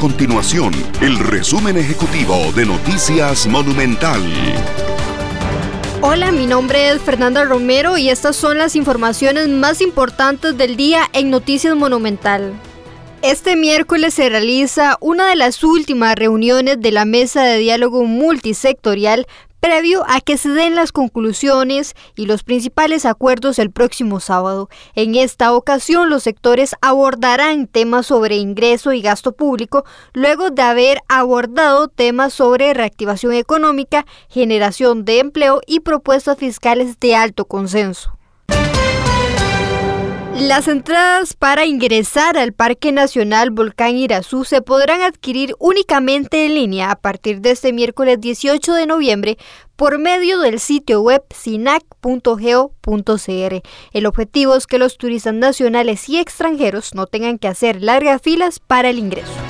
continuación el resumen ejecutivo de Noticias Monumental. Hola, mi nombre es Fernanda Romero y estas son las informaciones más importantes del día en Noticias Monumental. Este miércoles se realiza una de las últimas reuniones de la mesa de diálogo multisectorial previo a que se den las conclusiones y los principales acuerdos el próximo sábado. En esta ocasión, los sectores abordarán temas sobre ingreso y gasto público, luego de haber abordado temas sobre reactivación económica, generación de empleo y propuestas fiscales de alto consenso. Las entradas para ingresar al Parque Nacional Volcán Irazú se podrán adquirir únicamente en línea a partir de este miércoles 18 de noviembre por medio del sitio web sinac.geo.cr. El objetivo es que los turistas nacionales y extranjeros no tengan que hacer largas filas para el ingreso.